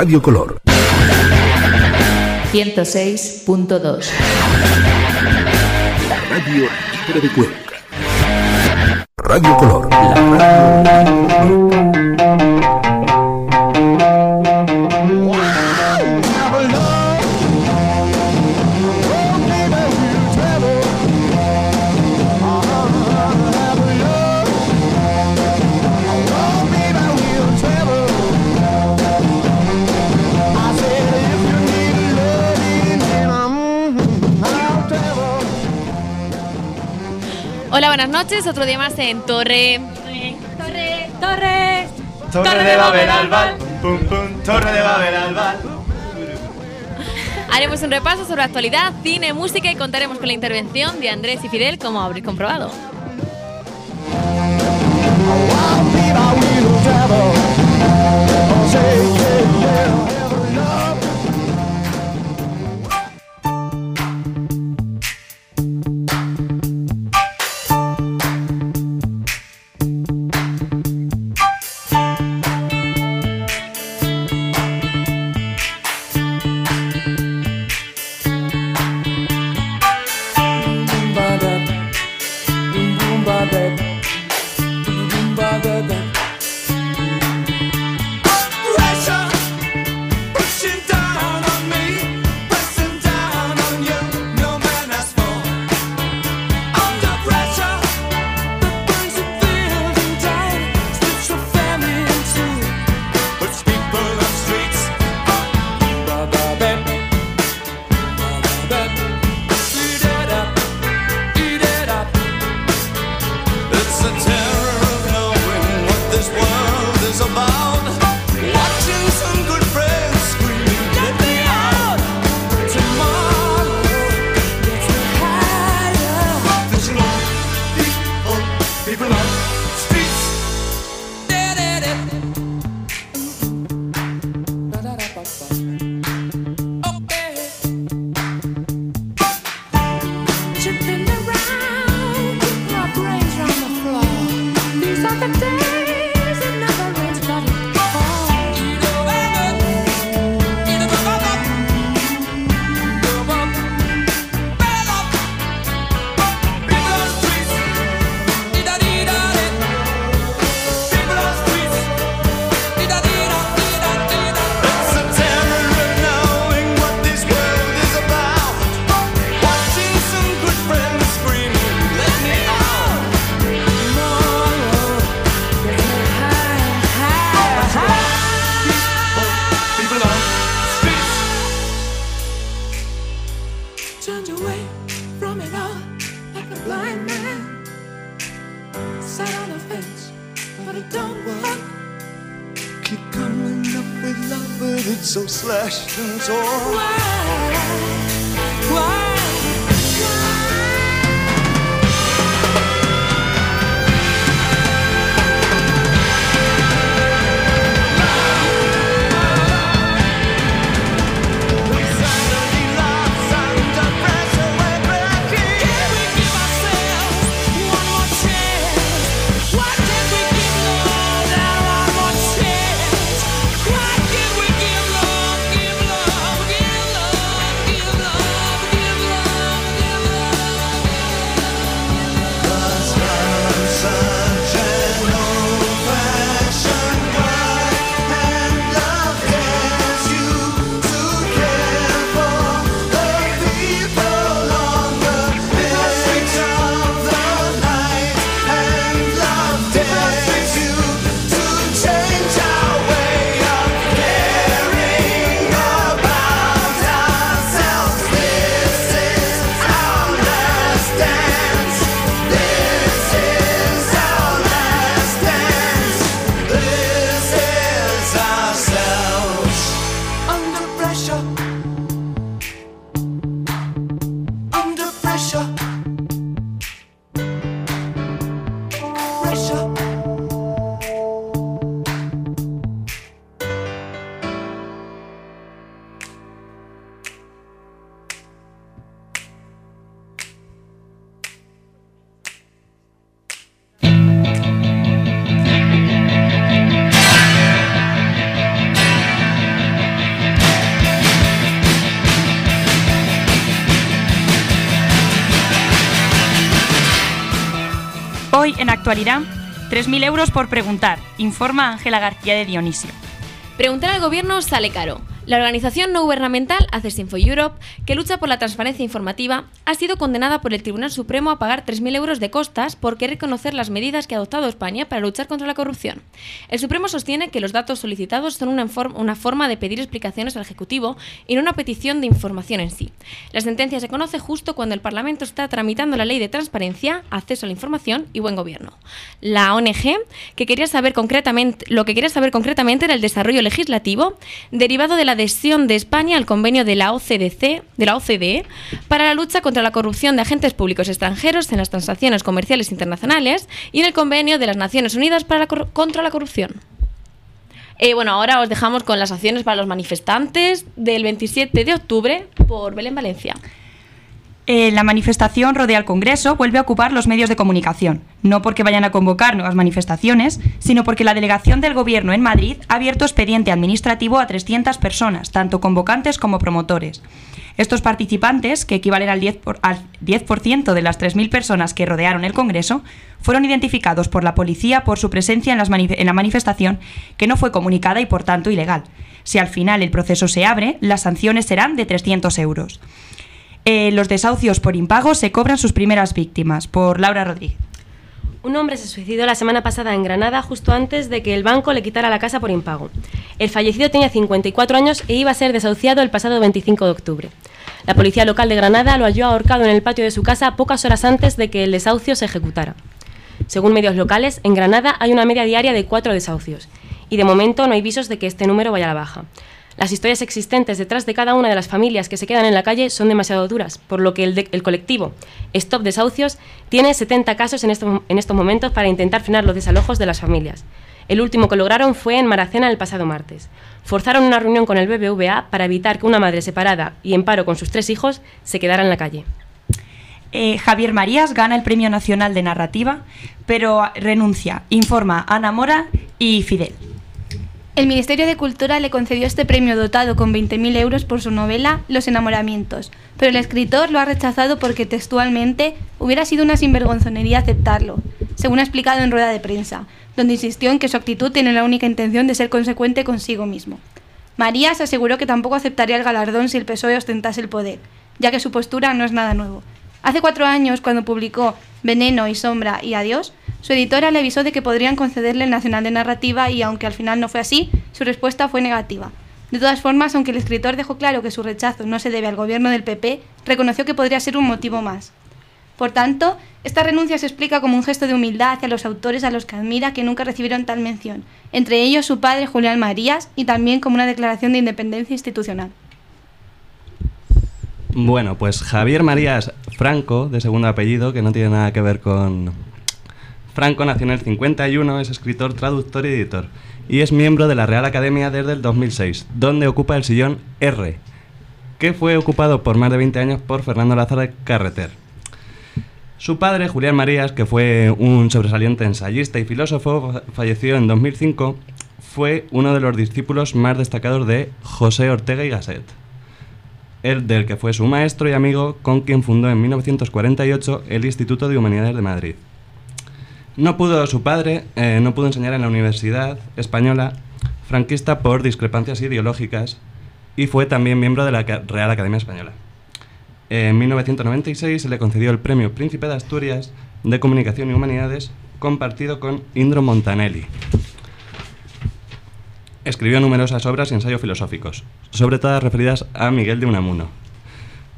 Radio Color. 106.2 Radio Libre de Cuenca. Radio Color. La radio... noches. Otro día más en Torre. Torre, Torre. Torre, de Babel al Val. Pum, pum, Torre de Babel al Val. Haremos un repaso sobre actualidad, cine, música y contaremos con la intervención de Andrés y Fidel, como habréis comprobado. It's so slashed and torn. Why? Why? En actualidad, 3.000 euros por preguntar, informa Ángela García de Dionisio. Preguntar al gobierno sale caro. La organización no gubernamental Access Info Europe, que lucha por la transparencia informativa, ha sido condenada por el Tribunal Supremo a pagar 3.000 euros de costas por querer conocer las medidas que ha adoptado España para luchar contra la corrupción. El Supremo sostiene que los datos solicitados son una, una forma de pedir explicaciones al Ejecutivo y no una petición de información en sí. La sentencia se conoce justo cuando el Parlamento está tramitando la ley de transparencia, acceso a la información y buen gobierno. La ONG, que quería saber concretamente, lo que quería saber concretamente era el desarrollo legislativo derivado de la adhesión de España al convenio de la OCDC, de la OCDE, para la lucha contra la corrupción de agentes públicos extranjeros en las transacciones comerciales internacionales y en el convenio de las Naciones Unidas para la contra la corrupción. Eh, bueno, ahora os dejamos con las acciones para los manifestantes del 27 de octubre por Belén Valencia. Eh, la manifestación rodea al Congreso vuelve a ocupar los medios de comunicación, no porque vayan a convocar nuevas manifestaciones, sino porque la delegación del Gobierno en Madrid ha abierto expediente administrativo a 300 personas, tanto convocantes como promotores. Estos participantes, que equivalen al 10%, por- al 10% de las 3.000 personas que rodearon el Congreso, fueron identificados por la policía por su presencia en, en la manifestación, que no fue comunicada y por tanto ilegal. Si al final el proceso se abre, las sanciones serán de 300 euros. Eh, los desahucios por impago se cobran sus primeras víctimas, por Laura Rodríguez. Un hombre se suicidó la semana pasada en Granada justo antes de que el banco le quitara la casa por impago. El fallecido tenía 54 años e iba a ser desahuciado el pasado 25 de octubre. La policía local de Granada lo halló ahorcado en el patio de su casa pocas horas antes de que el desahucio se ejecutara. Según medios locales, en Granada hay una media diaria de cuatro desahucios y de momento no hay visos de que este número vaya a la baja. Las historias existentes detrás de cada una de las familias que se quedan en la calle son demasiado duras, por lo que el, colectivo Stop Desahucios tiene 70 casos en estos momentos para intentar frenar los desalojos de las familias. El último que lograron fue en Maracena el pasado martes. Forzaron una reunión con el BBVA para evitar que una madre separada y en paro con sus tres hijos se quedara en la calle. Eh, Javier Marías gana el Premio Nacional de Narrativa, pero renuncia, informa Ana Mora y Fidel. El Ministerio de Cultura le concedió este premio dotado con 20.000 euros por su novela Los enamoramientos, pero el escritor lo ha rechazado porque textualmente hubiera sido una sinvergonzonería aceptarlo, según ha explicado en rueda de prensa, donde insistió en que su actitud tiene la única intención de ser consecuente consigo mismo. Marías aseguró que tampoco aceptaría el galardón si el PSOE ostentase el poder, ya que su postura no es nada nuevo. Hace cuatro años, cuando publicó Veneno y Sombra y Adiós, su editora le avisó de que podrían concederle el Nacional de Narrativa y aunque al final no fue así, su respuesta fue negativa. De todas formas, aunque el escritor dejó claro que su rechazo no se debe al gobierno del PP, reconoció que podría ser un motivo más. Por tanto, esta renuncia se explica como un gesto de humildad hacia los autores a los que admira que nunca recibieron tal mención, entre ellos su padre Julián Marías y también como una declaración de independencia institucional. Bueno, pues Javier Marías Franco, de segundo apellido, que no tiene nada que ver con... Franco nació en el 51, es escritor, traductor y editor, y es miembro de la Real Academia desde el 2006, donde ocupa el sillón R, que fue ocupado por más de 20 años por Fernando Lázaro Carreter. Su padre, Julián Marías, que fue un sobresaliente ensayista y filósofo, fa- falleció en 2005, fue uno de los discípulos más destacados de José Ortega y Gasset el del que fue su maestro y amigo, con quien fundó en 1948 el Instituto de Humanidades de Madrid. No pudo su padre, eh, no pudo enseñar en la Universidad Española franquista por discrepancias ideológicas y fue también miembro de la Real Academia Española. En 1996 se le concedió el Premio Príncipe de Asturias de Comunicación y Humanidades compartido con Indro Montanelli. Escribió numerosas obras y ensayos filosóficos, sobre todas referidas a Miguel de Unamuno.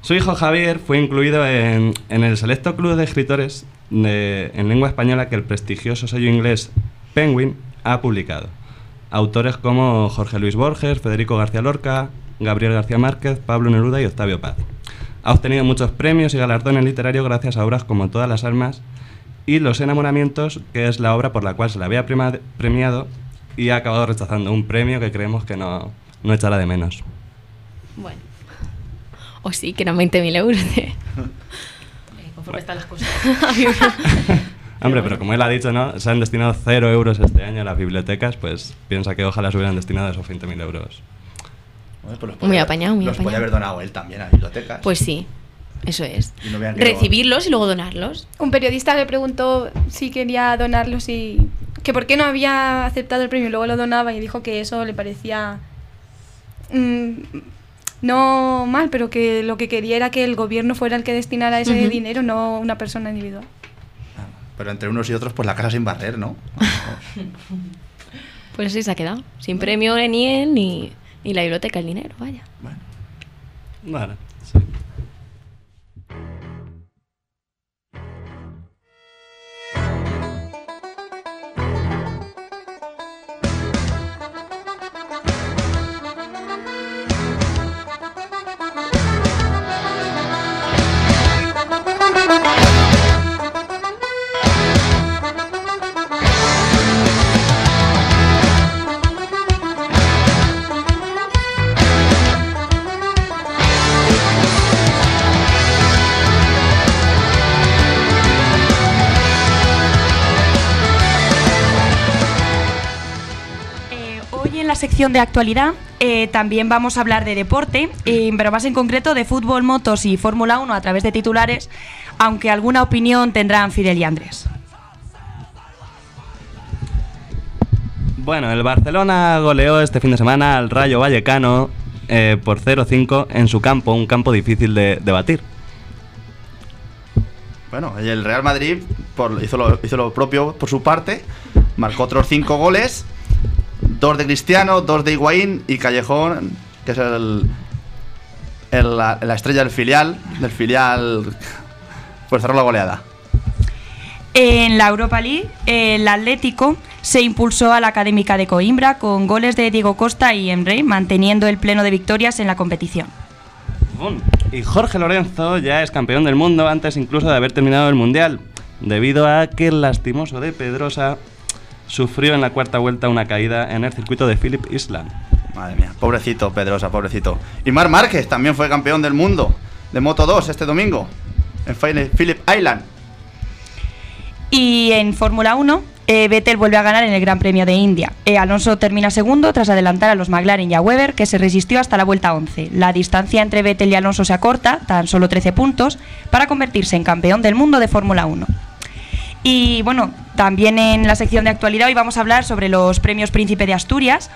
Su hijo Javier fue incluido en, el selecto club de escritores en lengua española que el prestigioso sello inglés Penguin ha publicado. Autores como Jorge Luis Borges, Federico García Lorca, Gabriel García Márquez, Pablo Neruda y Octavio Paz. Ha obtenido muchos premios y galardones literarios gracias a obras como Todas las almas y Los enamoramientos, que es la obra por la cual se le había premiado y ha acabado rechazando un premio que creemos que no, no echará de menos. Bueno. O sí, que eran 20.000 euros de... Eh, Conforme están las cosas. Hombre, pero como él ha dicho, ¿no? Se han destinado cero euros este año a las bibliotecas, pues piensa que ojalá se hubieran destinado esos 20.000 euros. Bueno, pues los Muy podía- apañado, muy Los podía apañado. haber donado él también a bibliotecas. Pues sí. Eso es. Y no vean que Recibirlos y luego donarlos. Un periodista le preguntó si quería donarlos y que por qué no había aceptado el premio y luego lo donaba y dijo que eso le parecía mm, no mal, pero que lo que quería era que el gobierno fuera el que destinara ese dinero, no una persona individual. Pero entre unos y otros, pues la casa sin barrer, ¿no? Pues así se ha quedado. Sin premio ni él ni, ni la biblioteca el dinero, vaya. Bueno. Vale, sí. Sección de actualidad eh, también vamos a hablar de deporte, eh, pero más en concreto de fútbol, motos y Fórmula 1 a través de titulares, aunque alguna opinión tendrán Fidel y Andrés. Bueno, el Barcelona goleó este fin de semana al Rayo Vallecano eh, por 0-5 en su campo, un campo difícil de, de batir. Bueno, el Real Madrid por- hizo, lo, hizo lo propio por su parte, marcó otros cinco goles, dos de Cristiano, dos de Higuaín y Callejón, que es el, el- la, la estrella del filial, del filial, pues cerró la goleada. En la Europa League, el Atlético se impulsó a la Académica de Coimbra con goles de Diego Costa y Emre, manteniendo el pleno de victorias en la competición. Y Jorge Lorenzo ya es campeón del mundo antes incluso de haber terminado el Mundial, debido a que el lastimoso de Pedrosa sufrió en la cuarta vuelta una caída en el circuito de Phillip Island. Madre mía, pobrecito Pedrosa, pobrecito. Y Mar Márquez también fue campeón del mundo de Moto 2 este domingo en Phil- Phillip Island. Y en Fórmula 1, eh, Vettel vuelve a ganar en el Gran Premio de India. Eh, Alonso termina segundo tras adelantar a los McLaren y a Weber, que se resistió hasta la vuelta 11. La distancia entre Vettel y Alonso se acorta, tan solo 13 puntos, para convertirse en campeón del mundo de Fórmula 1. Y bueno, también en la sección de actualidad hoy vamos a hablar sobre los premios Príncipe de Asturias,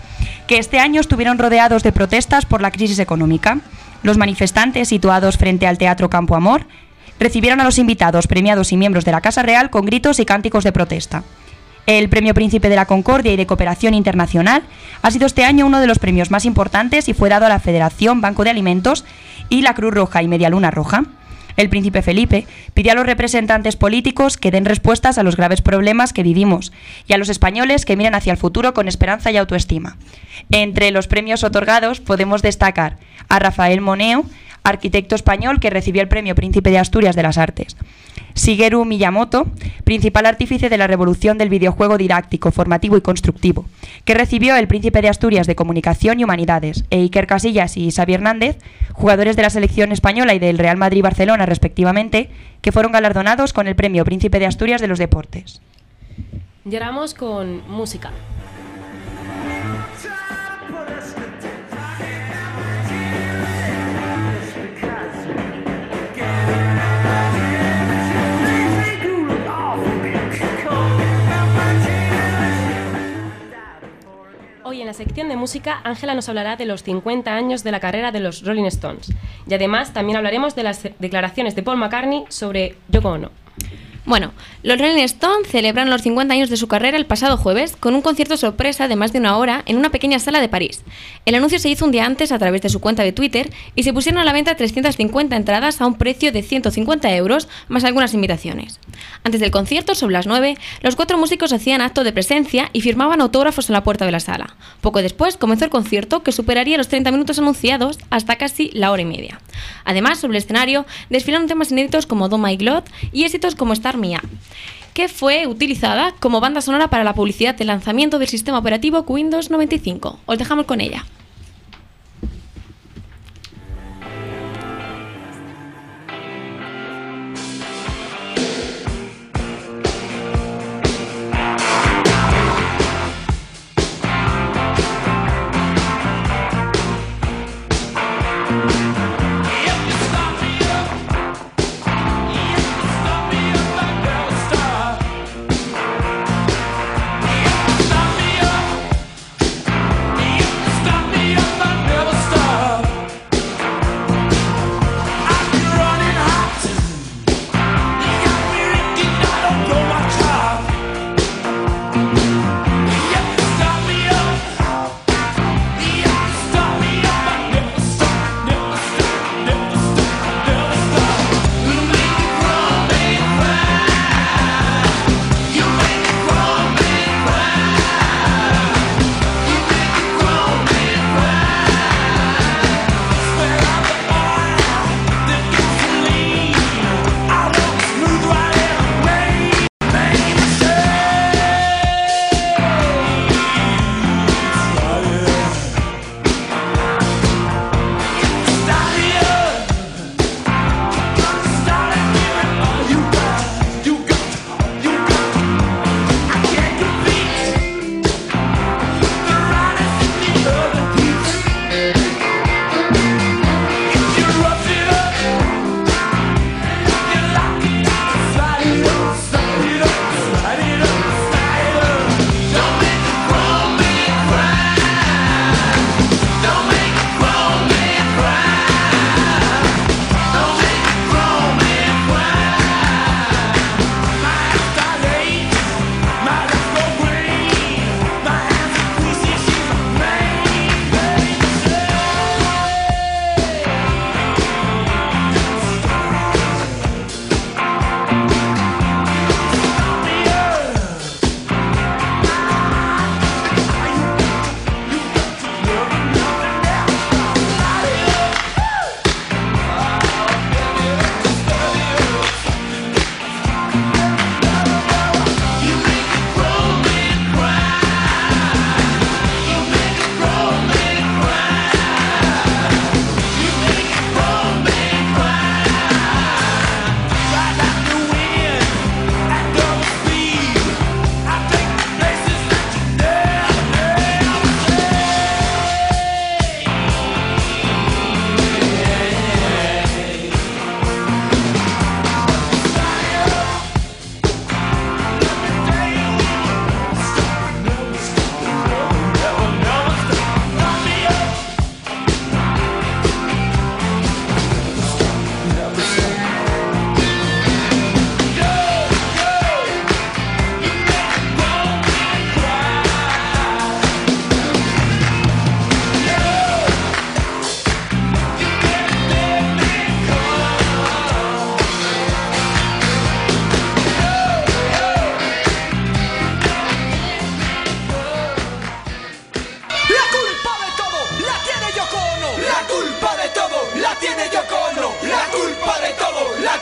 que este año estuvieron rodeados de protestas por la crisis económica. Los manifestantes, situados frente al Teatro Campo Amor, recibieron a los invitados, premiados y miembros de la Casa Real con gritos y cánticos de protesta. El Premio Príncipe de la Concordia y de Cooperación Internacional ha sido este año uno de los premios más importantes y fue dado a la Federación Banco de Alimentos y la Cruz Roja y Media Luna Roja. El príncipe Felipe pidió a los representantes políticos que den respuestas a los graves problemas que vivimos y a los españoles que miren hacia el futuro con esperanza y autoestima. Entre los premios otorgados podemos destacar a Rafael Moneo, arquitecto español que recibió el premio Príncipe de Asturias de las Artes. Shigeru Miyamoto, principal artífice de la revolución del videojuego didáctico, formativo y constructivo, que recibió el Príncipe de Asturias de Comunicación y Humanidades, e Iker Casillas y Xavi Hernández, jugadores de la selección española y del Real Madrid-Barcelona respectivamente, que fueron galardonados con el Premio Príncipe de Asturias de los Deportes. Lloramos con música. Hoy en la sección de música, Ángela nos hablará de los 50 años de la carrera de los Rolling Stones. Y además también hablaremos de las declaraciones de Paul McCartney sobre Yoko Ono. Bueno, los Rolling Stones celebran los 50 años de su carrera el pasado jueves con un concierto sorpresa de más de una hora en una pequeña sala de París. El anuncio se hizo un día antes a través de su cuenta de Twitter y se pusieron a la venta 350 entradas a un precio de 150 euros más algunas invitaciones. Antes del concierto, sobre las 9, los cuatro músicos hacían acto de presencia y firmaban autógrafos en la puerta de la sala. Poco después comenzó el concierto que superaría los 30 minutos anunciados hasta casi la hora y media. Además, sobre el escenario desfilaron temas inéditos como Do My Glot y éxitos como Star Que fue utilizada como banda sonora para la publicidad del lanzamiento del sistema operativo Windows 95. Os dejamos con ella.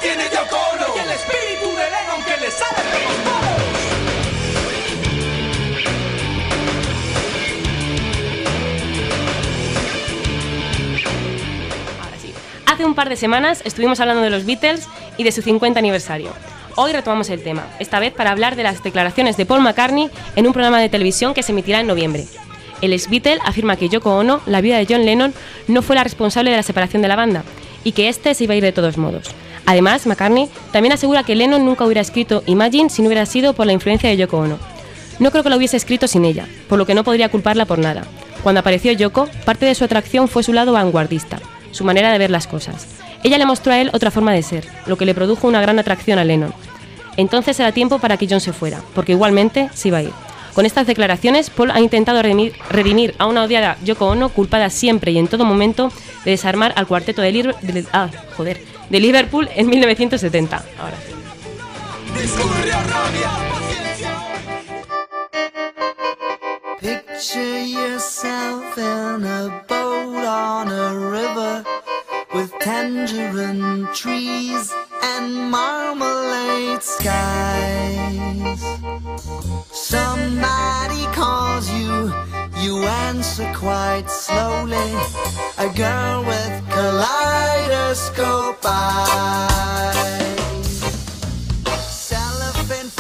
tiene de Ocono. Y el espíritu de Leno, aunque le sale de los poros. Hace un par de semanas estuvimos hablando de los Beatles y de su 50 aniversario. Hoy retomamos el tema, esta vez para hablar de las declaraciones de Paul McCartney en un programa de televisión que se emitirá en noviembre. El ex Beatle afirma que Yoko Ono, la vida de John Lennon, no fue la responsable de la separación de la banda y que este se iba a ir de todos modos. Además, McCartney también asegura que Lennon nunca hubiera escrito Imagine si no hubiera sido por la influencia de Yoko Ono. No creo que lo hubiese escrito sin ella, por lo que no podría culparla por nada. Cuando apareció Yoko, parte de su atracción fue su lado vanguardista, su manera de ver las cosas. Ella le mostró a él otra forma de ser, lo que le produjo una gran atracción a Lennon. Entonces era tiempo para que John se fuera, porque igualmente se iba a ir. Con estas declaraciones, Paul ha intentado redimir, a una odiada Yoko Ono culpada siempre y en todo momento de desarmar al cuarteto de, de- ah, joder, de Liverpool en 1970. Ahora sí. Picture yourself in a boat on a river with tangerine trees and marmalade skies. Somebody you, answer quite slowly. A girl with kaleidoscope eyes. Cellophane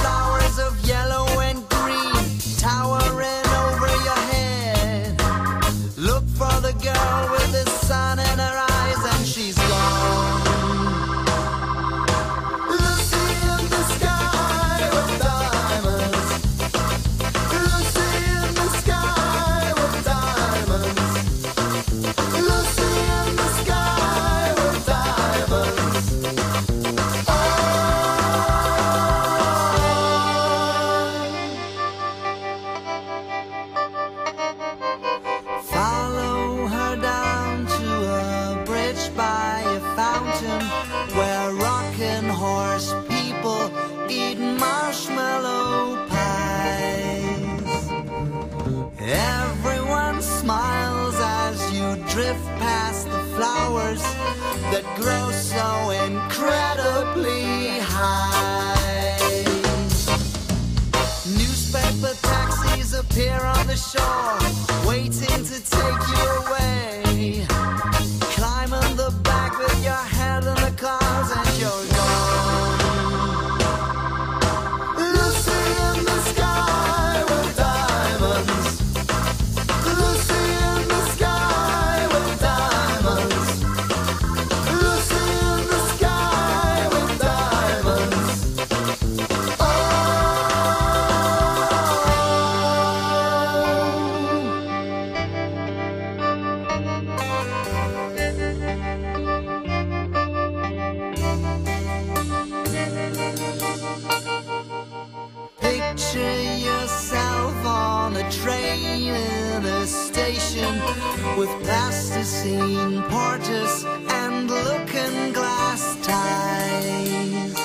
with plasticine porters and looking glass ties.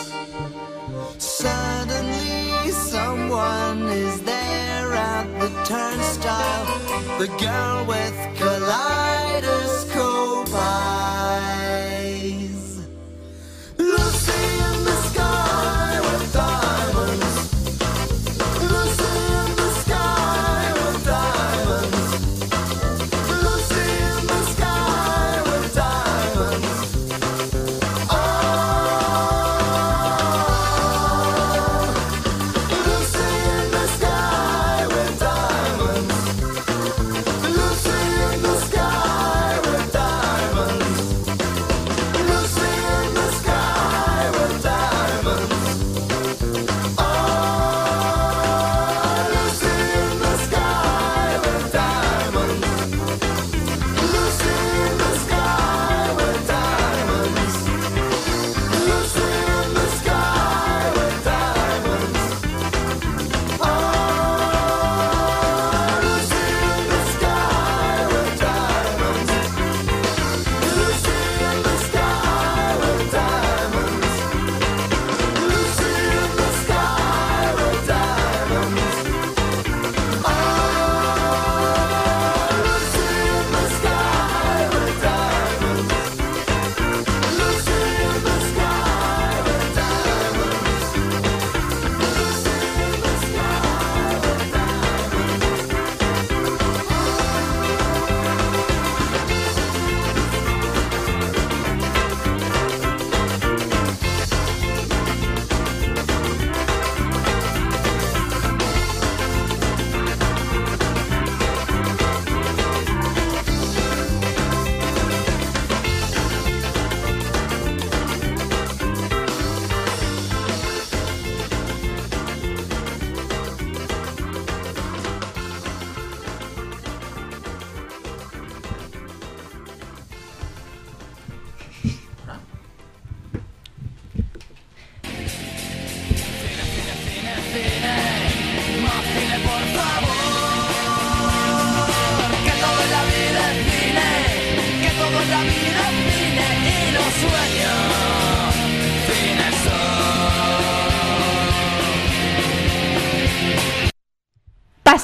Suddenly, someone is there at the turnstile. The girl with kaleidoscope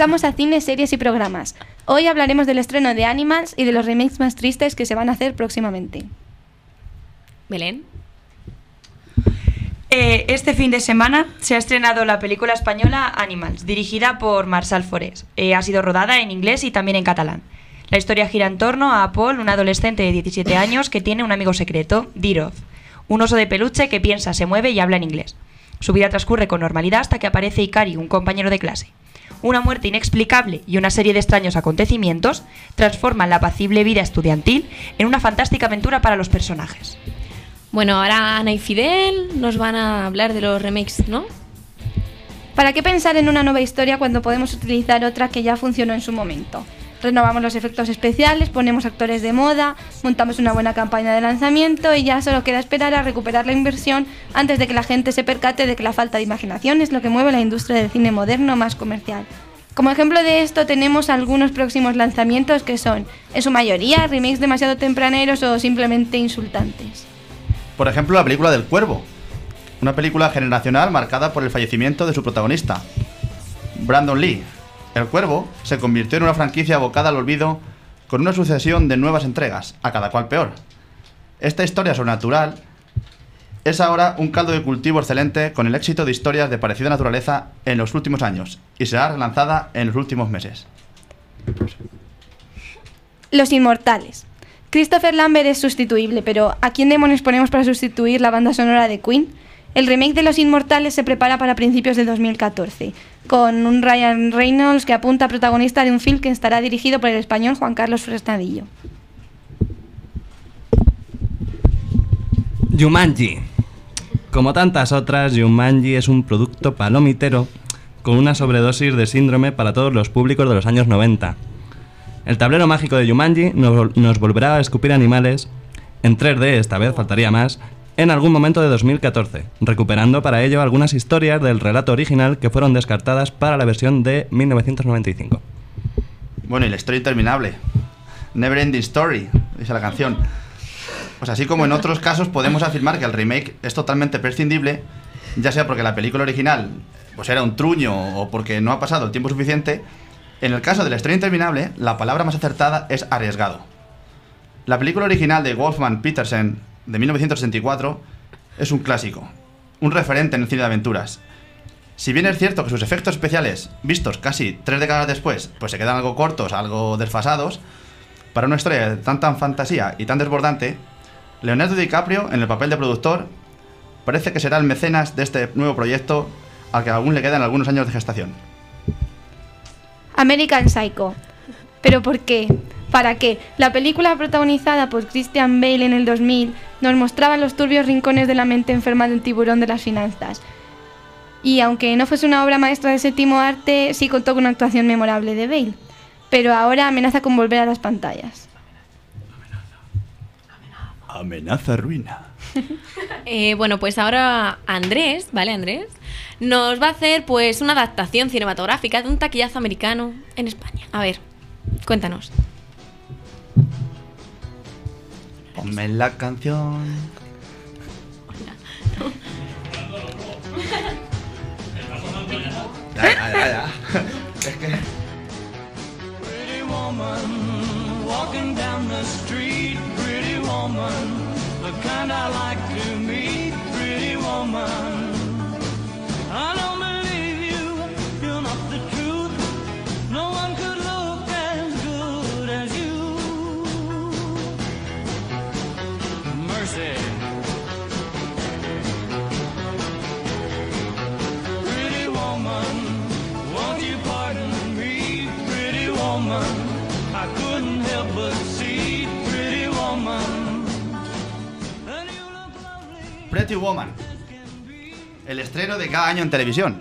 Pasamos a cine, series y programas. Hoy hablaremos del estreno de Animals y de los remakes más tristes que se van a hacer próximamente. Belén. Eh, este fin de semana se ha estrenado la película española Animals, dirigida por Marçal Forés. Eh, ha sido rodada en inglés y también en catalán. La historia gira en torno a Paul, un adolescente de 17 años que tiene un amigo secreto, Diroz, un oso de peluche que piensa, se mueve y habla en inglés. Su vida transcurre con normalidad hasta que aparece Ikari, un compañero de clase. Una muerte inexplicable y una serie de extraños acontecimientos transforman la apacible vida estudiantil en una fantástica aventura para los personajes. Bueno, ahora Ana y Fidel nos van a hablar de los remakes, ¿no? ¿Para qué pensar en una nueva historia cuando podemos utilizar otra que ya funcionó en su momento? Renovamos los efectos especiales, ponemos actores de moda, montamos una buena campaña de lanzamiento y ya solo queda esperar a recuperar la inversión antes de que la gente se percate de que la falta de imaginación es lo que mueve la industria del cine moderno más comercial. Como ejemplo de esto tenemos algunos próximos lanzamientos que son, en su mayoría, remakes demasiado tempraneros o simplemente insultantes. Por ejemplo, la película del Cuervo. Una película generacional marcada por el fallecimiento de su protagonista, Brandon Lee. El Cuervo se convirtió en una franquicia abocada al olvido con una sucesión de nuevas entregas, a cada cual peor. Esta historia sobrenatural es ahora un caldo de cultivo excelente con el éxito de historias de parecida naturaleza en los últimos años y será relanzada en los últimos meses. Los Inmortales. Christopher Lambert es sustituible, pero ¿a quién demonios ponemos para sustituir la banda sonora de Queen? El remake de Los Inmortales se prepara para principios de 2014, con un Ryan Reynolds que apunta a protagonista de un film que estará dirigido por el español Juan Carlos Fresnadillo. Jumanji. Como tantas otras, Jumanji es un producto palomitero con una sobredosis de síndrome para todos los públicos de los años 90. El tablero mágico de Jumanji nos, nos volverá a escupir animales, en 3D esta vez faltaría más, en algún momento de 2014, recuperando para ello algunas historias del relato original que fueron descartadas para la versión de 1995. Bueno, y la historia interminable. Never Ending Story, dice la canción. Pues así como en otros casos podemos afirmar que el remake es totalmente prescindible, ya sea porque la película original pues era un truño o porque no ha pasado el tiempo suficiente, en el caso de la historia interminable, la palabra más acertada es arriesgado. La película original de Wolfman Petersen de 1964 es un clásico, un referente en el cine de aventuras. Si bien es cierto que sus efectos especiales, vistos casi tres décadas después, pues se quedan algo cortos, algo desfasados, para una historia de tanta fantasía y tan desbordante, Leonardo DiCaprio, en el papel de productor, parece que será el mecenas de este nuevo proyecto al que aún le quedan algunos años de gestación. American Psycho. ¿Pero por qué? ¿Para qué? La película protagonizada por Christian Bale en el 2000 nos mostraba los turbios rincones de la mente enferma de un tiburón de las finanzas. Y aunque no fuese una obra maestra de séptimo arte, sí contó con una actuación memorable de Bale. Pero ahora amenaza con volver a las pantallas. Amenaza ruina. Eh, bueno, pues ahora Andrés, ¿vale, Andrés? Nos va a hacer pues una adaptación cinematográfica de un taquillazo americano en España. A ver, cuéntanos. Ponme la canción. Ya, ya, ya. Es que. Pretty woman walking down the street, pretty woman, the kind I like to meet, pretty woman. Pretty Woman. El estreno de cada año en televisión.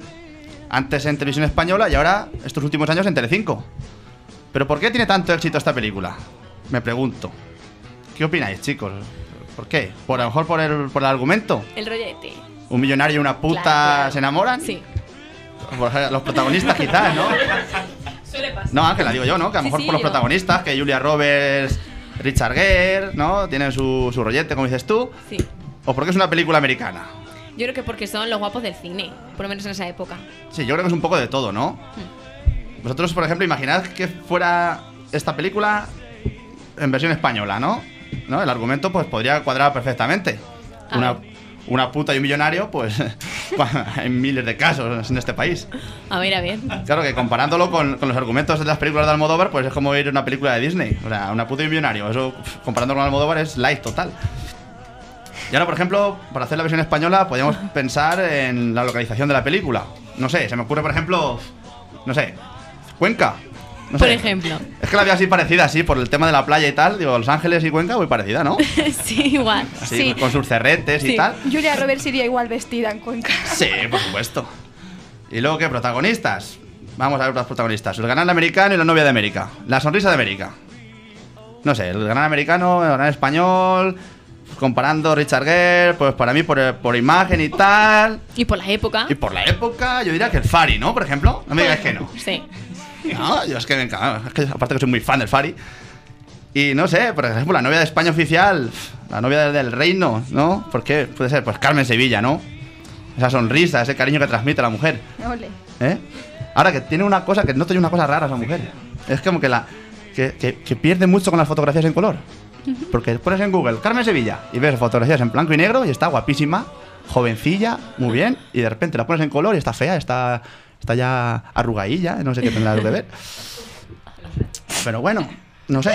Antes en televisión española y ahora, estos últimos años, en Telecinco. ¿Pero por qué tiene tanto éxito esta película? Me pregunto. ¿Qué opináis, chicos? ¿Por qué? ¿Por a lo mejor por el, por el argumento? El rollete. ¿Un millonario y una puta Claro, se enamoran? Sí. Por los protagonistas quizás, ¿no? Suele pasar. No, Ángela, digo yo, ¿no? Que a lo Sí, mejor sí, por los yo. protagonistas, que Julia Roberts, Richard Gere, ¿no? Tienen su, su rollete, como dices tú. Sí. O porque es una película americana. Yo creo que porque son los guapos del cine, por lo menos en esa época. Sí, yo creo que es un poco de todo, ¿no? Vosotros, por ejemplo, imaginad que fuera esta película en versión española, ¿no? ¿No? El argumento pues podría cuadrar perfectamente. Una, ver. una puta y un millonario, pues hay miles de casos en este país. A ver, a ver. Claro que comparándolo con, con los argumentos de las películas de Almodóvar, pues es como ir a una película de Disney. O sea, una puta y un millonario. Eso, comparándolo con Almodóvar, es light total. Y ahora, por ejemplo, para hacer la versión española, podríamos pensar en la localización de la película. No sé, se me ocurre, por ejemplo, no sé, Cuenca. No Por sé. ejemplo. Es que la veo así parecida, así, por el tema de la playa y tal. Digo, Los Ángeles y Cuenca, muy parecida, ¿no? sí, igual. Así, Sí. con sus cerretes y Sí. tal. Julia Roberts iría igual vestida en Cuenca. Sí, por supuesto. ¿Y luego qué? Protagonistas. Vamos a ver los protagonistas. El ganán americano y la novia de América. La sonrisa de América. No sé, el ganán americano, el ganán español. Comparando Richard Gere, pues para mí por, por imagen y tal. Y por la época. Y por la época, yo diría que el Fari, ¿no? Por ejemplo. No me digáis que no. Sí. No, yo es que me encanta. Es que aparte que soy muy fan del Fari. Y no sé, por ejemplo, la novia de España oficial, la novia del reino, ¿no? ¿Por qué? Puede ser, pues Carmen Sevilla, ¿no? Esa sonrisa, ese cariño que transmite la mujer. Ole. ¿Eh? Ahora que tiene una cosa, que no tiene una cosa rara esa mujer. Es como que la. Que, que- que pierde mucho con las fotografías en color. Porque pones en Google Carmen Sevilla y ves fotografías en blanco y negro y está guapísima, jovencilla, muy bien, y de repente la pones en color y está fea, está, está ya arrugadilla, no sé qué tendrá que ver. Pero bueno, no sé.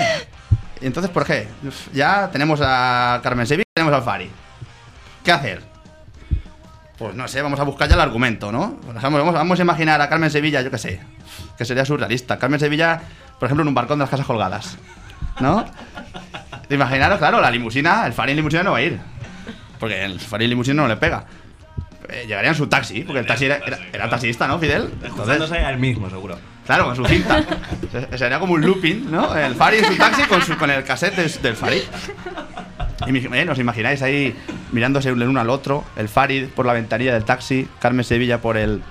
Entonces, ¿por qué? Ya tenemos a Carmen Sevilla, tenemos al Fari. ¿Qué hacer? Pues no sé, vamos a buscar ya el argumento, ¿no? Vamos, vamos a imaginar a Carmen Sevilla, yo qué sé, que sería surrealista. Carmen Sevilla, por ejemplo, en un balcón de las casas colgadas, ¿no? Imaginaros, claro, la limusina, el Fari en limusina no va a ir. Porque el Fari en limusina no le pega. Eh, llegaría en su taxi, porque el taxi era, era, era taxista, ¿no, Fidel? Juntándose al mismo, seguro. Claro, con su cinta. Se- Sería como un looping, ¿no? El Fari en su taxi con, su, con el cassette del, del Fari. Y eh, os imagináis ahí mirándose el uno al otro, el Fari por la ventanilla del taxi, Carmen Sevilla por el.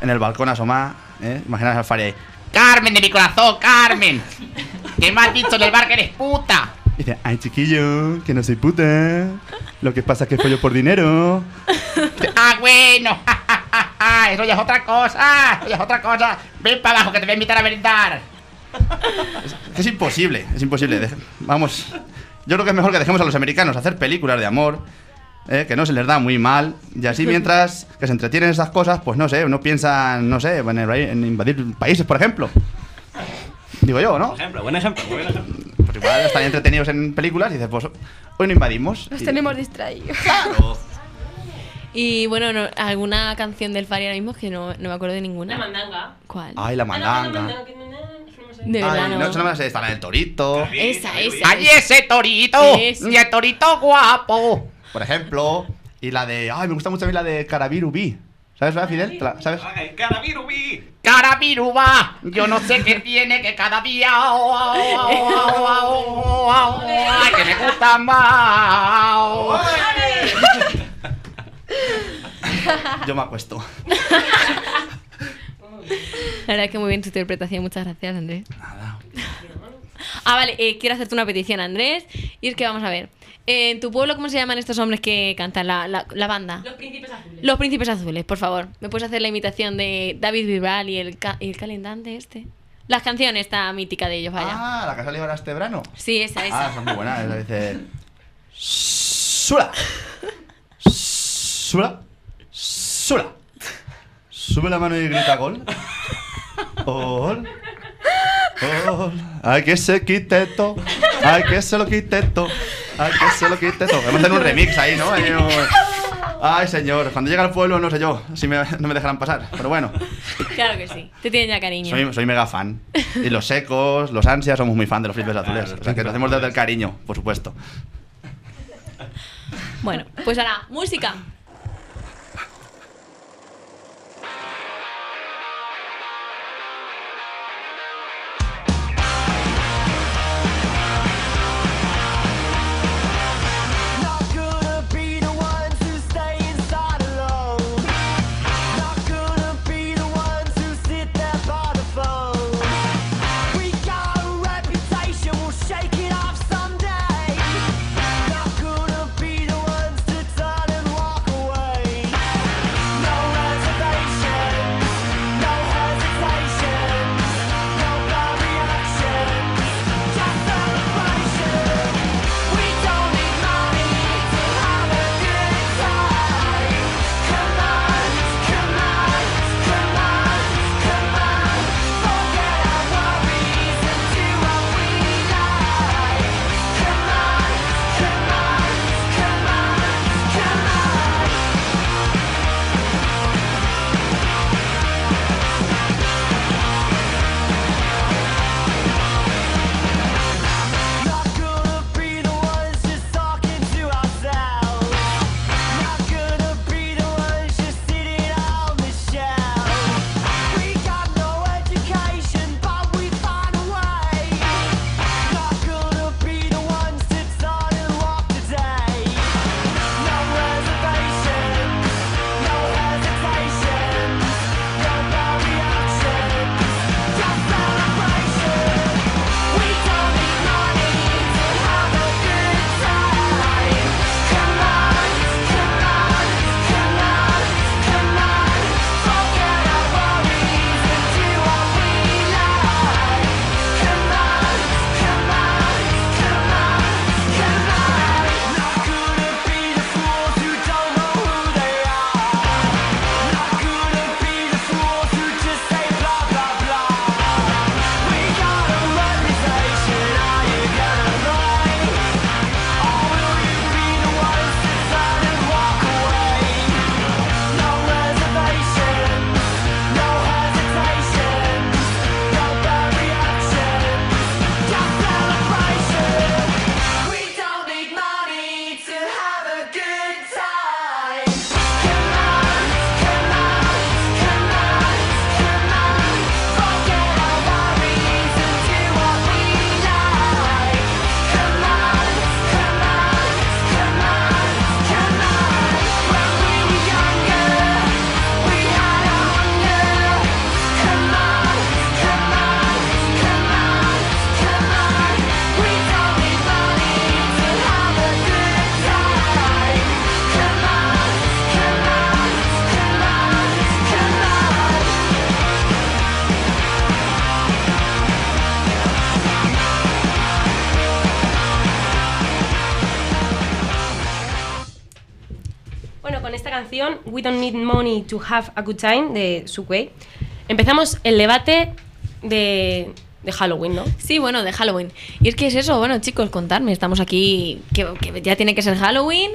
en el balcón asomada, ¿eh? Imaginaos al Fari ahí. Carmen de mi corazón, Carmen. ¿Qué me has dicho en el bar que eres puta? Dice, ay chiquillo, que no soy puta. Lo que pasa es que follo por dinero. Ah, bueno. Eso ya es otra cosa. Eso ya es otra cosa. Ven para abajo que te voy a invitar a merendar. Es imposible, es imposible. Vamos, yo creo que es mejor que dejemos a los americanos hacer películas de amor, eh, que no se les da muy mal, y así mientras que se entretienen esas cosas, pues no sé, no piensan, no sé, en, en invadir países, por ejemplo. Digo yo, ¿no? Buen ejemplo, buen ejemplo, buen ejemplo. Pues igual están entretenidos en películas y dices, pues hoy no invadimos. Nos Y- tenemos distraídos. Y bueno, no- alguna canción del Fari ahora mismo que no, no me acuerdo de ninguna. La mandanga. ¿Cuál? Ay, la Ah, mandanga. no, no, que no, no, no sé. De Ay, verdad, no, no. eso no me la sé, está la del torito. Esa, esa. ¡Ay, ese torito! ¡Y el torito guapo! Por ejemplo, y la de, ay, me gusta mucho a mí la de Carabirubi. ¿Sabes, verdad, Fidel? ¿Te la- ¿Sabes? Ay, Carabirubi. ¡Carabiruba! Yo no sé qué tiene que cada día. oh, oh, oh, oh, oh, oh, ¡Ay, que me gusta más! Yo me acuesto. La verdad es que muy bien tu interpretación. Muchas gracias, Andrés. Ah, vale. eh, quiero hacerte una petición, Andrés. Y es que vamos a ver. Eh, en tu pueblo, ¿cómo se llaman estos hombres que cantan la, la, la banda? Los príncipes azules. Los Príncipes Azules, por favor. ¿Me puedes hacer la imitación de David Bisbal y el, ca- y el calentante este? Las canciones, esta mítica de ellos, vaya. Ah, la que ahora este verano. Sí, esa, esa. Ah, son muy buenas. Esa dice. ¡Sula! ¡Sula! ¡Sula! Sube la mano y grita gol. Gol. Gol. Ay, que se quite todo. Ay, que se lo quite todo. Ay, que se lo quite todo. Vamos a hacer un remix ahí, ¿no? No. Ay, señor. Cuando llega al pueblo, no sé yo si me- no me dejarán pasar. Pero bueno, Claro que sí. Te tienen ya cariño. soy, soy mega fan. Y los secos, los ansias, somos muy fan de los flipes azules. O sea, que lo hacemos desde el cariño, por supuesto. Bueno, pues ahora, música. We Don't Need Money to Have a Good Time de Subway, empezamos el debate de, de Halloween, ¿no? Sí, bueno, de Halloween. Y es que es eso, bueno, chicos, contadme, estamos aquí, que, que ya tiene que ser Halloween.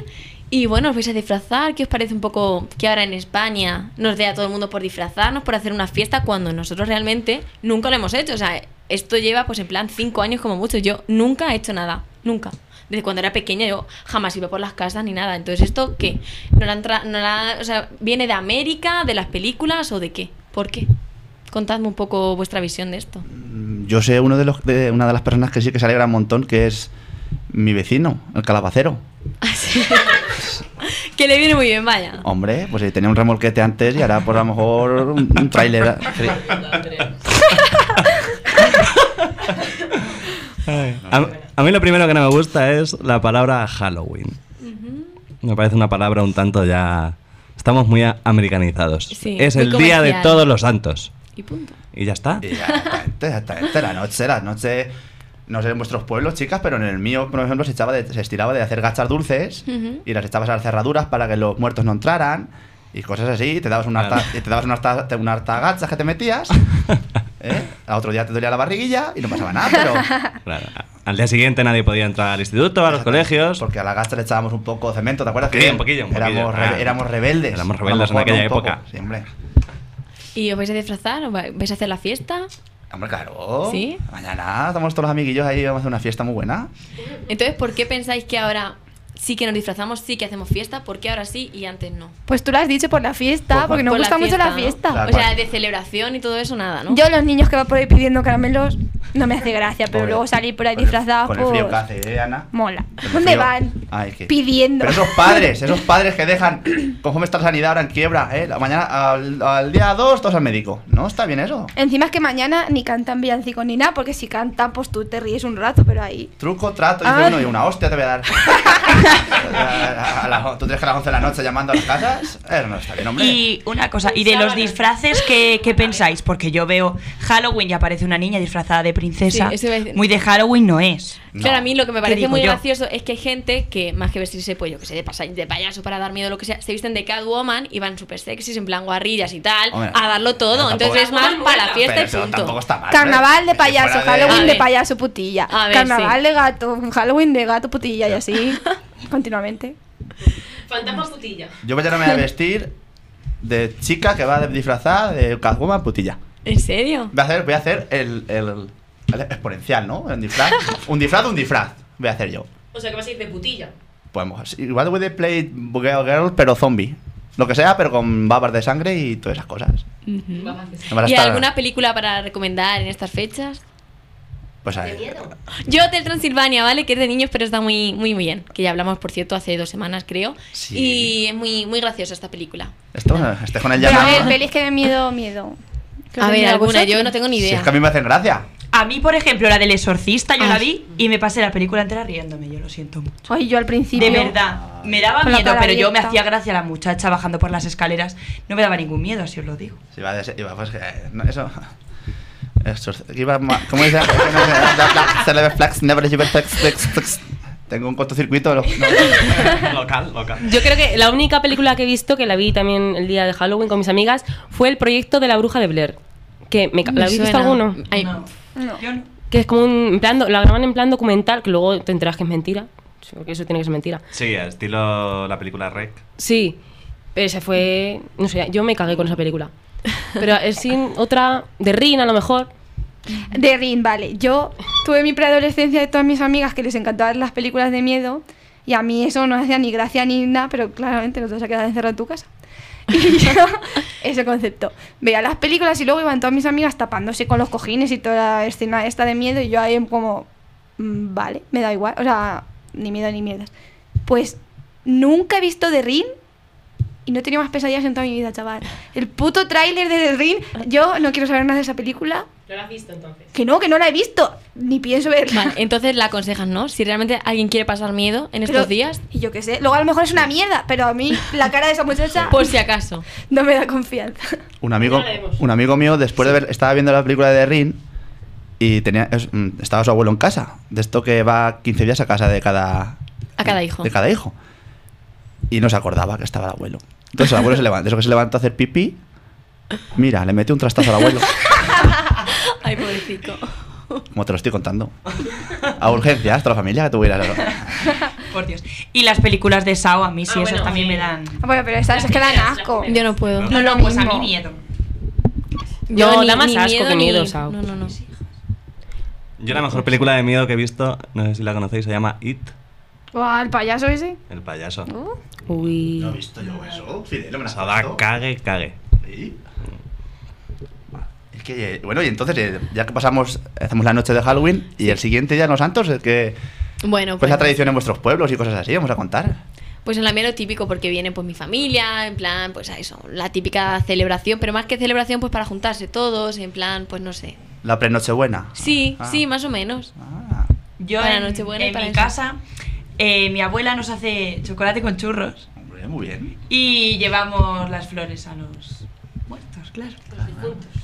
Y bueno, os vais a disfrazar. ¿Qué os parece un poco que ahora en España nos dé a todo el mundo por disfrazarnos, por hacer una fiesta, cuando nosotros realmente nunca lo hemos hecho? O sea, esto lleva pues en plan cinco años como mucho. Yo nunca he hecho nada, nunca. Desde cuando era pequeña yo jamás iba por las casas ni nada. Entonces, ¿esto qué? ¿No la entra- no la- o sea, ¿Viene de América, de las películas o de qué? ¿Por qué? Contadme un poco vuestra visión de esto. Yo sé uno de los, de, una de las personas que sí que se alegra un montón, que es mi vecino, el calabacero. Que le viene muy bien, vaya. Hombre, pues tenía un remolquete antes y ahora por a lo mejor un, un tráiler. A, a mí lo primero que no me gusta es la palabra Halloween. Me parece una palabra un tanto ya... Estamos muy americanizados. Sí, es muy el día de comercial. todos los santos. Y punto. Y ya está. Y ya, exactamente, exactamente. La noche, la noche. No sé en vuestros pueblos, chicas, pero en el mío, por ejemplo, se, echaba de- se estiraba de hacer gachas dulces Ujú. y las echabas a las cerraduras para que los muertos no entraran y cosas así. Te dabas una harta, Claro. y te dabas una harta, una harta gachas que te metías. ¿eh? Al otro día te dolía la barriguilla y no pasaba nada, pero. Claro. Al día siguiente nadie podía entrar al instituto, a los colegios. Porque a la gacha le echábamos un poco de cemento, ¿te acuerdas? Sí, que un poquillo, un éramos, poquillo. Ah. éramos rebeldes. Éramos rebeldes en aquella un poco. época. Sí, hombre. ¿Y os vais a disfrazar? ¿O va- ¿Vais a hacer la fiesta? Hombre, claro. ¿Sí? Mañana estamos todos los amiguillos ahí, vamos a hacer una fiesta muy buena. Entonces, ¿por qué pensáis que ahora sí que nos disfrazamos, sí que hacemos fiesta? ¿Por qué ahora sí y antes no? Pues tú lo has dicho por la fiesta, Por- porque nos Por gusta mucho la ¿no? fiesta. Claro. O sea, de celebración y todo eso, nada, ¿no? Yo, los niños que van por ahí pidiendo caramelos, no me hace gracia, pero Pobre. luego salir por ahí Con el- disfrazados, Con el frío que pues. hace, ¿eh, Ana? Mola. ¿Dónde van? Ay, que- Pidiendo. Pero esos padres, esos padres que dejan, cómo está la sanidad ahora en quiebra, ¿eh? La mañana, al, al día 2, todos al médico. ¿No? ¿Está bien eso? Encima es que mañana ni cantan villancicos ni nada, porque si cantan, pues tú te ríes un rato, pero ahí. Truco, trato, dice Ah. uno, y una hostia te voy a dar. A- a las- ¿Tú tienes que a las 11 de la noche llamando a las casas? Eso no está bien, hombre. Y una cosa, ¿y de los disfraces qué, qué pensáis? Porque yo veo Halloween y aparece una niña disfrazada de princesa. Sí, eso iba a decir. Muy de Halloween no es. No. Claro, a mí lo que me ¿Qué parece muy yo? gracioso es que hay gente que, más que vestirse, pues yo que sé, de, pasa- de payaso para dar miedo o lo que sea, se visten de Catwoman y van súper sexys, en plan guarrillas y tal, Hombre, a darlo todo. Entonces es más para la fiesta Pero y eso punto. tampoco está mal. Carnaval de payaso, de- Halloween de payaso putilla. A ver, Carnaval sí. de gato, Halloween de gato putilla y así, continuamente. Fantasma putilla. Yo mañana me voy a vestir de chica que va disfrazada de Catwoman putilla. ¿En serio? Voy a hacer, voy a hacer el, el, exponencial, ¿no? Un disfraz. un disfraz de un disfraz. Voy a hacer yo. O sea, que vas a ir de putilla. Podemos. Igual voy de play girl, girl, pero zombie. Lo que sea, pero con babas de sangre y todas esas cosas. A ¿Y estar- alguna película para recomendar en estas fechas? Pues ahí. Yo Hotel Transilvania, ¿vale? Que es de niños, pero está muy, muy, muy bien. Que ya hablamos, por cierto, hace dos semanas, creo. Sí. Y es muy, muy graciosa esta película. Esto, este con el Pero a llamado. ver, pelis que de miedo, miedo. ¿Qué os A ver, alguna, yo no tengo ni Si idea. es que a mí me hacen gracia. A mí, por ejemplo, la del exorcista, yo Ay. la vi y me pasé la película entera riéndome, yo lo siento mucho. Ay, yo al principio. De verdad, me daba miedo, pero yo me hacía gracia la muchacha bajando por las escaleras. No me daba ningún miedo, así os lo digo. Si va iba, pues, que, no, eso. Iba, ¿Cómo dice? Tengo un cortocircuito. no- no. local, local. Yo creo que la única película que he visto, que la vi también el día de Halloween con mis amigas, fue el proyecto de la bruja de Blair. Que me, ¿La habéis visto alguno? Ay, No. Yo no. Que es como un en plan, do- la graban en plan documental, que luego te enteras que es mentira. Sí, Porque eso tiene que ser mentira. Sí, estilo la película Rec. Sí, pero ese fue. No sé, yo me cagué con esa película. Pero es sin otra, de Rin a lo mejor. De Rin, vale. Yo tuve mi preadolescencia de todas mis amigas que les encantaban las películas de miedo y a mí eso no hacía ni gracia ni nada, pero claramente no te vas a quedar encerrado en tu casa. Y yo, ese concepto. Veía las películas y luego iban todas mis amigas tapándose con los cojines y toda la escena esta de miedo y yo ahí como, mm, vale, me da igual. O sea, ni miedo ni mierdas. Pues nunca he visto The Ring y no he tenido más pesadillas en toda mi vida, chaval. El puto tráiler de The Ring, yo no quiero saber nada de esa película. ¿No la has visto entonces? Que no, que no la he visto, ni pienso verla. Vale, entonces la aconsejas, ¿no? Si realmente alguien quiere pasar miedo en Pero- estos días, Y yo qué sé, luego a lo mejor es una mierda, pero a mí la cara de esa muchacha por si acaso. no me da confianza. Un amigo, un amigo mío, después de ver, estaba viendo la película de Rin y tenía, es- mm, estaba su abuelo en casa. De esto que va 15 días a casa de cada, A cada hijo. De cada hijo. Y no se acordaba que estaba el abuelo. Entonces el abuelo se levanta, eso que se levanta a hacer pipí. Mira, le mete un trastazo al abuelo, Ay, pobrecito. como te lo estoy contando. A urgencias, toda la familia que tuviera. Por Dios. Y las películas de Sao a mí sí, Ah, esas bueno, también sí. me dan. Bueno, pero esas es que dan asco. Yo no puedo. No, no, pues a mí miedo. No, ni- da más ni asco que miedo, ni- Sao. No, no, no. Yo la mejor película de miedo que he visto, no sé si la conocéis, se llama It, Buah, el payaso ese. el payaso. Uy. No he visto yo eso. Fidel, me la has Esa da puesto. cague, cague. Sí. Que, bueno, y entonces, eh, ya que pasamos, hacemos la noche de Halloween y el siguiente día los santos, es que. Bueno, Pues pues, la tradición en vuestros pueblos y cosas así, vamos a contar. pues en la mía lo típico porque viene pues mi familia, en plan, pues a eso, la típica celebración, pero más que celebración pues para juntarse todos, en plan, pues no sé. La pre-Nochebuena. Sí, Ah. sí, más o menos. Ah. Yo Para en, Nochebuena y en para mi eso. casa, eh, mi abuela nos hace chocolate con churros Hombre, muy bien. y llevamos las flores a los claro.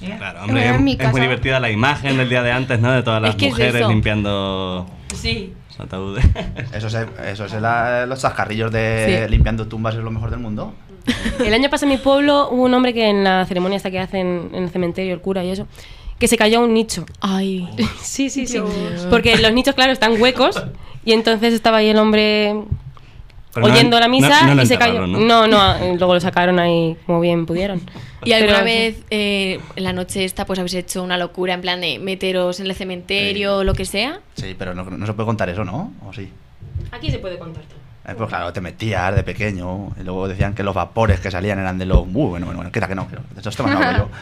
¿Eh? Claro, hombre, es, casa- muy divertida la imagen del día de antes, ¿no? De todas las Es que es mujeres limpiando Sí. los ataúdes. Eso es, eso es la- los chascarrillos de Sí. limpiando tumbas es lo mejor del mundo. El año pasado en mi pueblo hubo un hombre que en la ceremonia esta que hacen en el cementerio, el cura y eso, que se cayó a un nicho. Ay. Sí, sí, sí. Porque los nichos, claro, están huecos y entonces estaba ahí el hombre Pero no- oyendo la misa no- no y se cayó. ¿no? No, no, luego lo sacaron ahí como bien pudieron. ¿Y alguna Pero- vez eh, en la noche esta pues habéis hecho una locura en plan de meteros en el cementerio o lo que sea? Sí, pero no, no se puede contar eso, ¿no? ¿O sí? Aquí se puede contar todo. Eh, pues claro, te metías de pequeño y luego decían que los vapores que salían eran de los... Uh, bueno, bueno, bueno, queda que no, que no. De estos temas no hablo yo.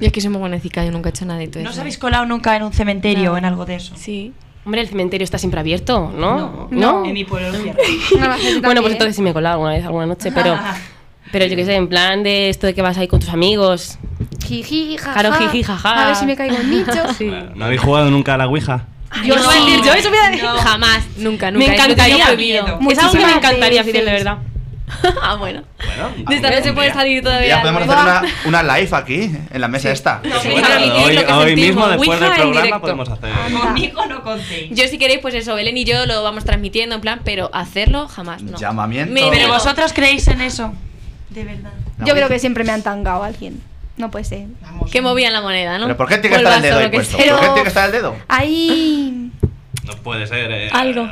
Y es que soy muy buenecica, yo nunca he hecho nada de todo ¿No eso. os habéis colado nunca en un cementerio No. o en algo de eso? Sí. Hombre, el cementerio está siempre abierto, ¿no? No. En mi pueblo bajita Bueno, pues entonces sí me he colado alguna vez, alguna noche, pero... Pero yo qué sé, en plan de esto de que vas ahí con tus amigos. Jiji, jaja. Claro, jiji, jaja. A ver si me caigo en nicho. Sí. ¿No habéis jugado nunca a la Ouija? Yo no. a decir, yo eso voy a decir. No. Jamás, nunca, nunca. Me encantaría. Es algo que me encantaría, Fidel, de verdad. ah, bueno. Bueno, De esta no se puede salir todavía. Ya podemos hacer una, una live aquí, en la mesa esta. No, Sí, sí, bueno, hoy, hoy mismo, después Ouija del programa, podemos hacer... Conmigo no contéis. Yo si queréis, pues eso, Belén y yo lo vamos transmitiendo en plan, pero hacerlo jamás, no. Llamamiento. Me- Pero no. vosotros creéis en eso. De verdad. Yo creo que siempre me han tangado a alguien. No puede ser. Vamos. Que movían la moneda, ¿no? ¿Pero por qué tiene que el estar el dedo ahí puesto? ¿Por qué Pero- tiene que estar el dedo? Ahí. No puede ser... eh, Algo.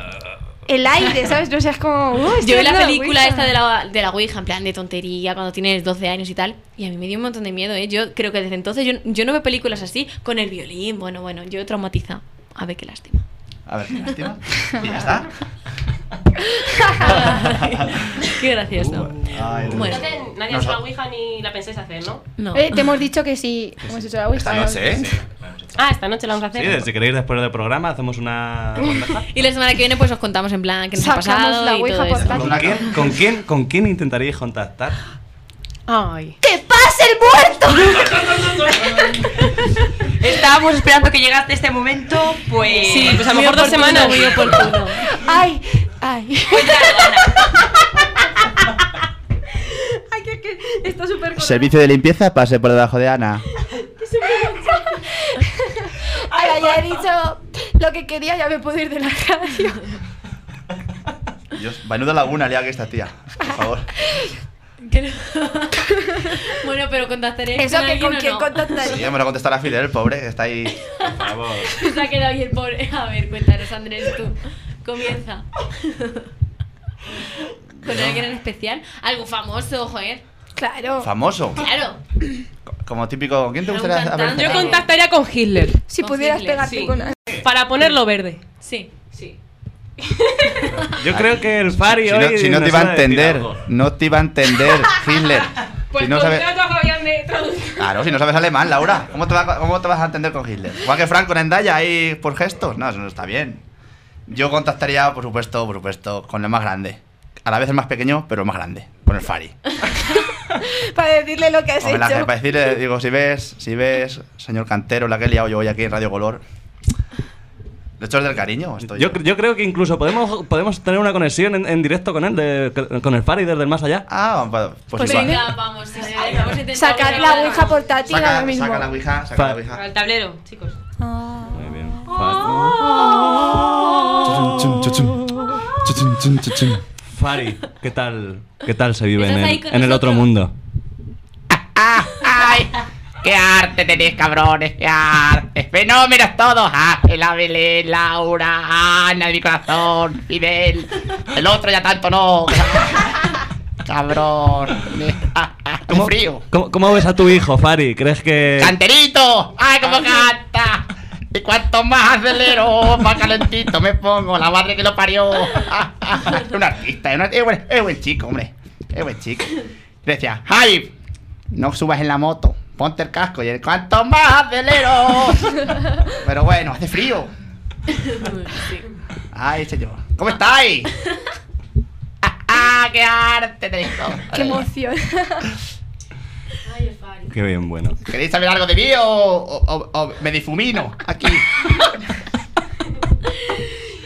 El aire, ¿sabes? No sé, es como. uh, Yo vi la película esta de la, de la Ouija, en plan de tontería, cuando tienes 12 años y tal, y a mí me dio un montón de miedo, ¿eh? Yo creo que desde entonces yo, yo no veo películas así, con el violín, bueno, bueno, yo traumatizado. A ver qué lástima. A ver, qué lástima. Y ya está. qué gracioso. Ay. Bueno. Entonces, nadie ha hecho la Ouija ni la pensáis hacer, ¿no? No. Eh, te hemos dicho que sí. Hemos hecho la Ouija. Esta noche, ¿eh? Ah, esta noche la vamos a Sí, hacer. si queréis después del programa hacemos una. Y la semana que viene pues os contamos en plan qué nos ha Sacamos pasado la y Ouija todo por eso. la- Con ¿Con una- quién, con, quién, ¿Con quién intentaríais contactar? Ay. ¡Que pase el muerto! Estábamos esperando que llegase este momento, pues. Sí, pues a lo mejor dos semanas. Muy oportuno. ¡Ay! ¡Ay! Ay, que, que está súper Servicio de limpieza, pase por debajo de Ana. Ahora ya he dicho lo que quería, ya me puedo ir de la radio. Dios, menuda laguna le haga esta tía. Por favor. Que no- bueno, pero contactaré Eso que alguien con quién no? contactaré. Sí, vamos a contestar a Fidel, el pobre, que está ahí. Por favor. Se ha quedado ahí el pobre. A ver, cuéntanos, Andrés, tú. Comienza. ¿Con alguien en especial? Algo famoso, joder. Claro. Famoso. Claro. Co- Como típico. ¿Quién te Era un gustaría haber cantante. Yo contactaría con Hitler. Si Con pudieras Hitler, pegarte sí. con. Para ponerlo verde. Sí. Sí. Yo creo que el Fari Si hoy. no, si no te nos iba a decir entender, algo. no te iba a entender Hitler. Pues si no sabes, contrato a Fabián de traducción. claro, si no sabes alemán, Laura, ¿cómo te, va- cómo te vas a entender con Hitler? Igual que Franco en Endaya ahí por gestos, no, eso no está bien. Yo contactaría, por supuesto, por supuesto, con el más grande. A la vez el más pequeño, pero el más grande, con el Fari. Para decirle lo que has Homenaje, hecho. para decirle, digo, si ves, si ves, señor Cantero, la que he liado yo hoy aquí en Radio Color. ¿Lo he hecho desde el cariño? Estoy Yo, yo creo que incluso podemos, podemos tener una conexión en, en directo con él, de- con el Fari desde el más allá. Ah, pues, pues Pues igual. venga, vamos. sí, sí, vamos a Sacar la ouija portátil Saca, ahora mismo. saca la ouija, saca Fa- la ouija. Al tablero, chicos. Ah. Fari, ¿qué tal, qué tal se vive en ¿Estás ahí el, con en el otro mundo? ¡Ah! ¡Ay! ¡Qué arte tenéis, cabrones! ¡Qué arte! ¡Fenómenos todos! ¡Ángela, Belén, Laura, Ana de mi corazón, Fidel! El otro ya tanto no. ¡Cabrón! Ah, ah, ¡Qué frío! ¿Cómo, cómo ves a tu hijo, Fari? ¿Crees que...? ¡Canterito! ¡Ay, cómo canta! Y cuanto más acelero, más calentito me pongo. La madre que lo parió. Es un artista, es, una- es buen, es buen chico, hombre. Es buen chico. Decía, Javi, no subas en la moto. Ponte el casco y el cuanto más acelero. Pero bueno, hace frío. Ay, señor. ¿Cómo estáis? ¡Ah, ah, qué arte! Qué emoción. Qué bien, bueno. ¿Queréis saber algo de mí o, o- o- o me difumino aquí?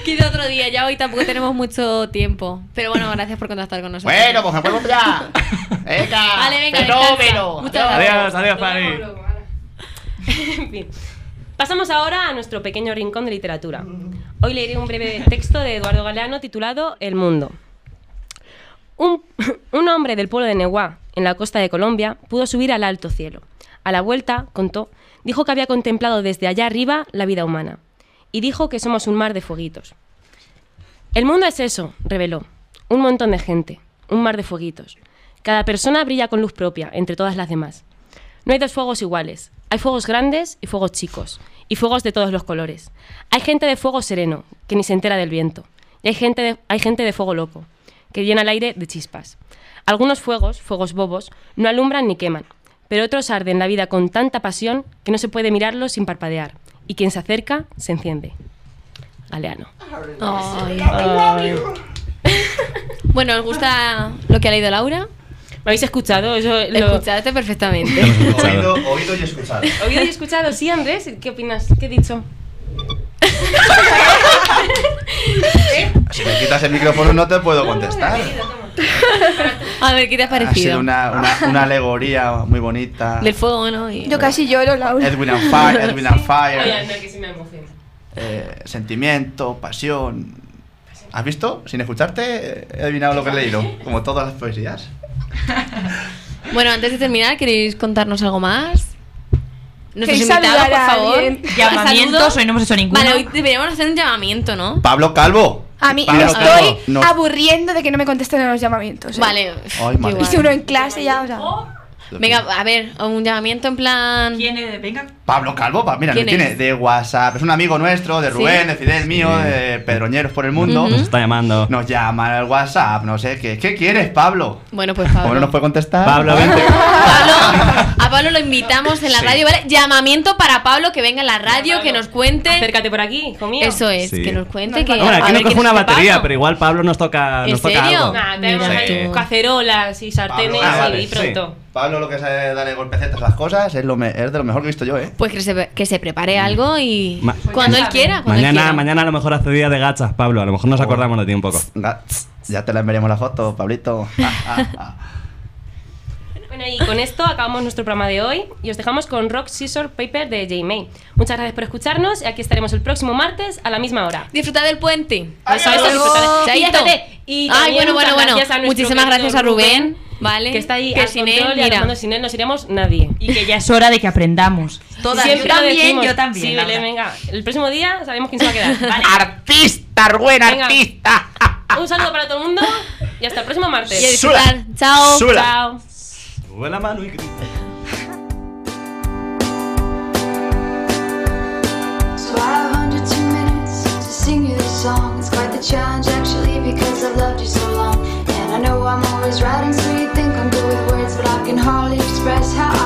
Queda otro día, ya hoy tampoco tenemos mucho tiempo. Pero bueno, gracias por contactar con nosotros. Bueno, pues me vuelvo ya. Venga. Vale, venga, Fenómeno. Muchas gracias. Adiós, adiós. En fin. Pasamos ahora a nuestro pequeño rincón de literatura. Hoy leeré un breve texto de Eduardo Galeano titulado El mundo. Un, un hombre del pueblo de Neguá, en la costa de Colombia, pudo subir al alto cielo. A la vuelta, contó, dijo que había contemplado desde allá arriba la vida humana. Y dijo que somos un mar de fueguitos. El mundo es eso, reveló. Un montón de gente, un mar de fueguitos. Cada persona brilla con luz propia entre todas las demás. No hay dos fuegos iguales. Hay fuegos grandes y fuegos chicos, y fuegos de todos los colores. Hay gente de fuego sereno, que ni se entera del viento. Y hay gente de, hay gente de fuego loco, que llena el aire de chispas. Algunos fuegos, fuegos bobos, no alumbran ni queman, pero otros arden la vida con tanta pasión que no se puede mirarlos sin parpadear. Y quien se acerca, se enciende. Galeano. Ay. Bueno, ¿os gusta lo que ha leído Laura? ¿Me habéis escuchado? Eso, lo- Escuchaste perfectamente. Oído, oído y escuchado. ¿Oído y escuchado? Sí, Andrés. ¿Qué opinas? ¿Qué he dicho? Si me quitas el micrófono no te puedo contestar. A ver, ¿qué te ha Ha sido parecido? una, una, una alegoría muy bonita. Del fuego, ¿no? Y- Yo casi lloro, Laura. Edwin and Fire, Edwin and Fire. anda, que sí me emociona. eh, sentimiento, pasión. ¿Has visto? Sin escucharte he adivinado lo que he leído, como todas las poesías. Bueno, antes de terminar, ¿queréis contarnos algo más? Nuestros ¿Queréis invitados, por saludar a favor. alguien? Llamamientos, hoy no hemos hecho ninguno. Vale, hoy deberíamos hacer un llamamiento, ¿no? Pablo Calvo. A mí Pablo me estoy no- aburriendo de que no me contesten en los llamamientos. ¿eh? Vale. Ay, madre. igual. Hice uno en clase ya, o sea. Venga, a ver, un llamamiento en plan. ¿Quién es? Venga. Pablo Calvo, pa- mira, ¿Quién me tiene es? de WhatsApp. Es un amigo nuestro, de ¿Sí? Rubén, de Fidel mío, Sí. de Pedroñeros por el mundo. Nos está llamando. Nos llaman al WhatsApp, no sé qué. ¿Qué quieres, Pablo? Bueno, pues no Pablo. nos puede contestar. Pablo, vente. Pablo- a Pablo lo invitamos en la Sí. radio, ¿vale? Llamamiento para Pablo que venga a la radio, que nos cuente. Acércate por aquí, hijo mío. Eso es, Sí. que nos cuente. Que, Hombre, a aquí nos coge una batería, Pablo. pero igual Pablo nos toca, ¿En nos toca serio? algo. Nah, tenemos ahí cacerolas y sartenes Ah, y pronto. Pablo lo que sabe darle golpecetas a las cosas es, lo me- es de lo mejor que he visto yo, ¿eh? Pues que se, que se prepare algo y. Ma- cuando él quiera. Cuando él Mañana, quiera. mañana a lo mejor hace día de gachas, Pablo. A lo mejor nos acordamos de ti un poco. Ya te la enviaremos la foto, Pablito. Bueno, y con esto acabamos nuestro programa de hoy y os dejamos con Rock Scissor Paper de J. May. Muchas gracias por escucharnos y aquí estaremos el próximo martes a la misma hora. Disfruta del puente. Eso, eso. Y y Ay, bueno, bueno, muchas bueno. gracias a nuestro Muchísimas gracias a Rubén, ¿vale? Que está ahí Que al sin control él, y mira. Sin él no seríamos nadie. Y que ya es hora de que aprendamos. Todas. Siempre yo también, decimos. yo también. Sí. Belén, venga. El próximo día sabemos quién se va a quedar. Vale. Artista, Rubén, Venga. artista. Un saludo para todo el mundo y hasta el próximo martes. Y a disfrutar. Chao. Wala mano ikri. so I have under two minutes to sing you this song. It's quite the challenge actually because I've loved you so long. And I know I'm always writing, so you think I'm good with words, but I can hardly express how